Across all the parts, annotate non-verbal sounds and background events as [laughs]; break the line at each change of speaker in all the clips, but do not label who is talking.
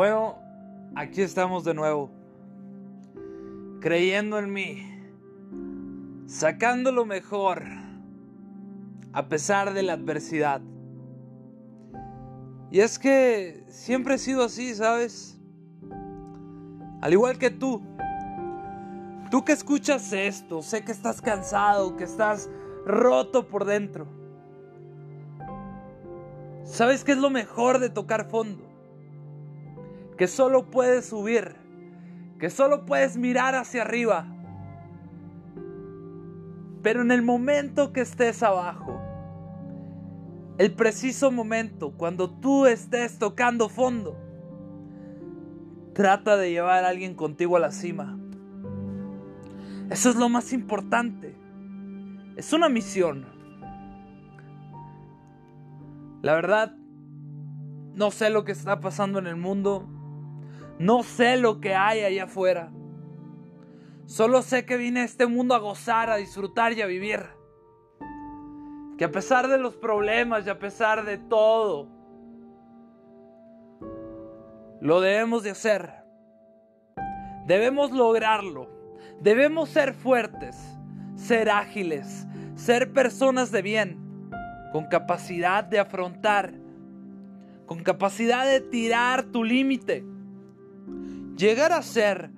Bueno, aquí estamos de nuevo. Creyendo en mí. Sacando lo mejor. A pesar de la adversidad. Y es que siempre he sido así, ¿sabes? Al igual que tú. Tú que escuchas esto, sé que estás cansado, que estás roto por dentro. ¿Sabes qué es lo mejor de tocar fondo? Que solo puedes subir, que solo puedes mirar hacia arriba. Pero en el momento que estés abajo, el preciso momento, cuando tú estés tocando fondo, trata de llevar a alguien contigo a la cima. Eso es lo más importante. Es una misión. La verdad, no sé lo que está pasando en el mundo. No sé lo que hay allá afuera. Solo sé que vine a este mundo a gozar, a disfrutar y a vivir. Que a pesar de los problemas y a pesar de todo, lo debemos de hacer. Debemos lograrlo. Debemos ser fuertes, ser ágiles, ser personas de bien, con capacidad de afrontar, con capacidad de tirar tu límite. Llegar a ser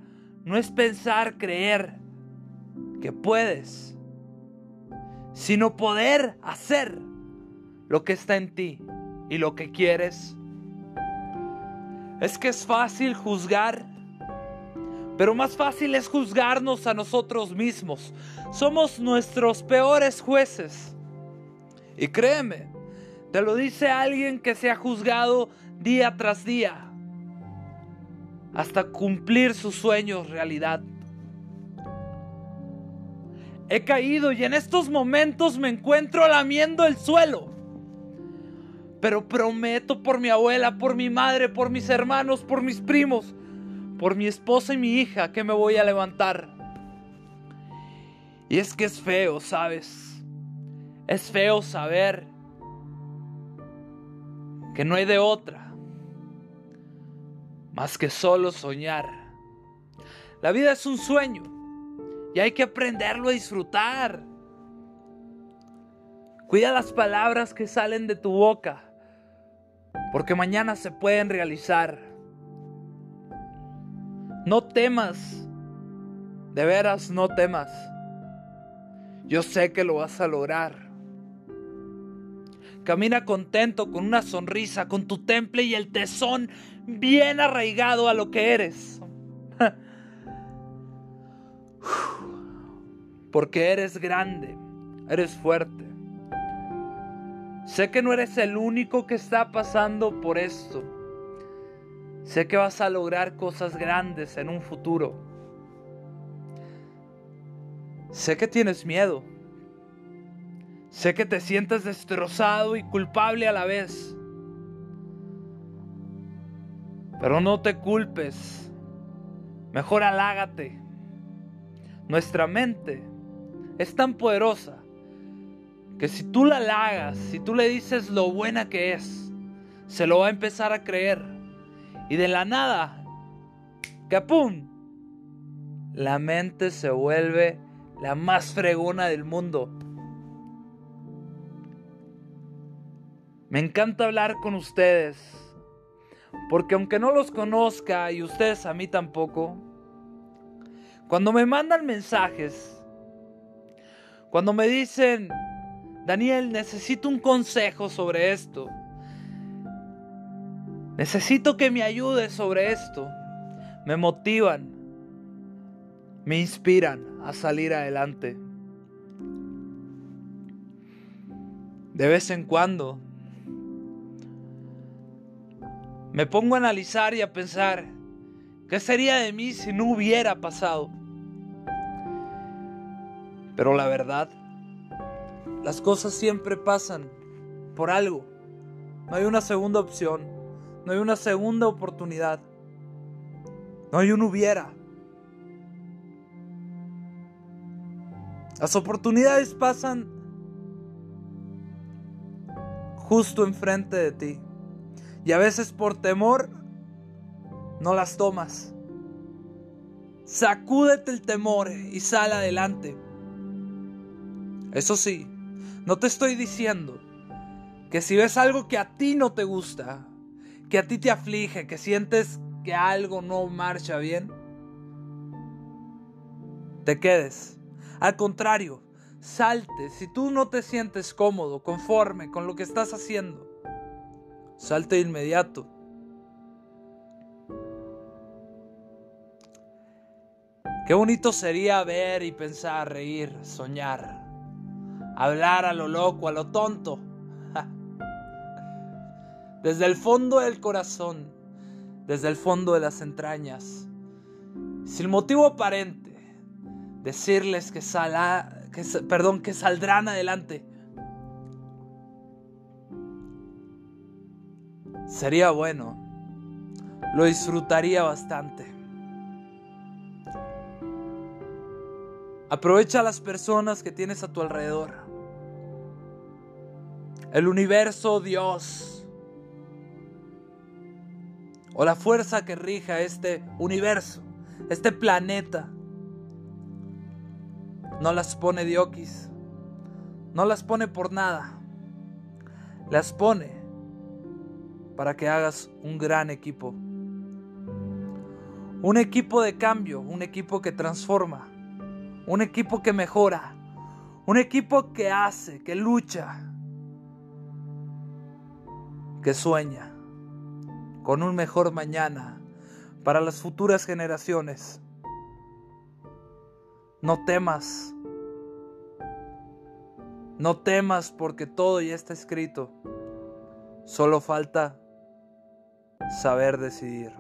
no es pensar, creer que puedes sino poder hacer lo que está en ti y lo que quieres. Es que es fácil juzgar, pero más fácil es juzgarnos a nosotros mismos. Somos nuestros peores jueces. Y créeme, te lo dice alguien que se ha juzgado día tras día hasta cumplir sus sueños realidad. He caído y en estos momentos me encuentro lamiendo el suelo. Pero prometo por mi abuela, por mi madre, por mis hermanos, por mis primos, por mi esposa y mi hija que me voy a levantar. Y es que es feo, ¿sabes? Es feo saber que no hay de otra más que solo soñar. La vida es un sueño y hay que aprenderlo a disfrutar. Cuida las palabras que salen de tu boca, porque mañana se pueden realizar. No temas, de veras no temas. Yo sé que lo vas a lograr. Camina contento, con una sonrisa, con tu temple y el tesón bien arraigado a lo que eres. [laughs] porque eres grande, eres fuerte. Sé que no eres el único que está pasando por esto. Sé que vas a lograr cosas grandes en un futuro. Sé que tienes miedo. Sé que te sientes destrozado y culpable a la vez. Pero no te culpes. Mejor halágate. Nuestra mente es tan poderosa que si tú la halagas, si tú le dices lo buena que es, se lo va a empezar a creer. Y de la nada, ¡capum! La mente se vuelve la más fregona del mundo. Me encanta hablar con ustedes, porque aunque no los conozca y ustedes a mí tampoco, cuando me mandan mensajes, cuando me dicen, Daniel, necesito un consejo sobre esto. Necesito que me ayudes sobre esto. Me motivan, me inspiran a salir adelante. De vez en cuando me pongo a analizar y a pensar, ¿qué sería de mí si no hubiera pasado? Pero la verdad, las cosas siempre pasan por algo. No hay una segunda opción. No hay una segunda oportunidad. No hay un hubiera. Las oportunidades pasan justo enfrente de ti. Y a veces por temor no las tomas. Sacúdete el temor y sal adelante. Eso sí, no te estoy diciendo que si ves algo que a ti no te gusta, que a ti te aflige, que sientes que algo no marcha bien, te quedes. Al contrario, salte. Si tú no te sientes cómodo, conforme con lo que estás haciendo, salte de inmediato. Qué bonito sería ver y pensar, reír, soñar, hablar a lo loco, a lo tonto. [laughs] Desde el fondo del corazón, desde el fondo de las entrañas, sin motivo aparente, decirles que, que, perdón, que saldrán adelante. Sería bueno, lo disfrutaría bastante. Aprovecha las personas que tienes a tu alrededor. El universo, Dios. O la fuerza que rija este universo, este planeta. No las pone Diokis. No las pone por nada. Las pone para que hagas un gran equipo. Un equipo de cambio, un equipo que transforma un equipo que mejora, un equipo que hace, que lucha, que sueña con un mejor mañana para las futuras generaciones. No temas, no temas porque todo ya está escrito, solo falta saber decidir.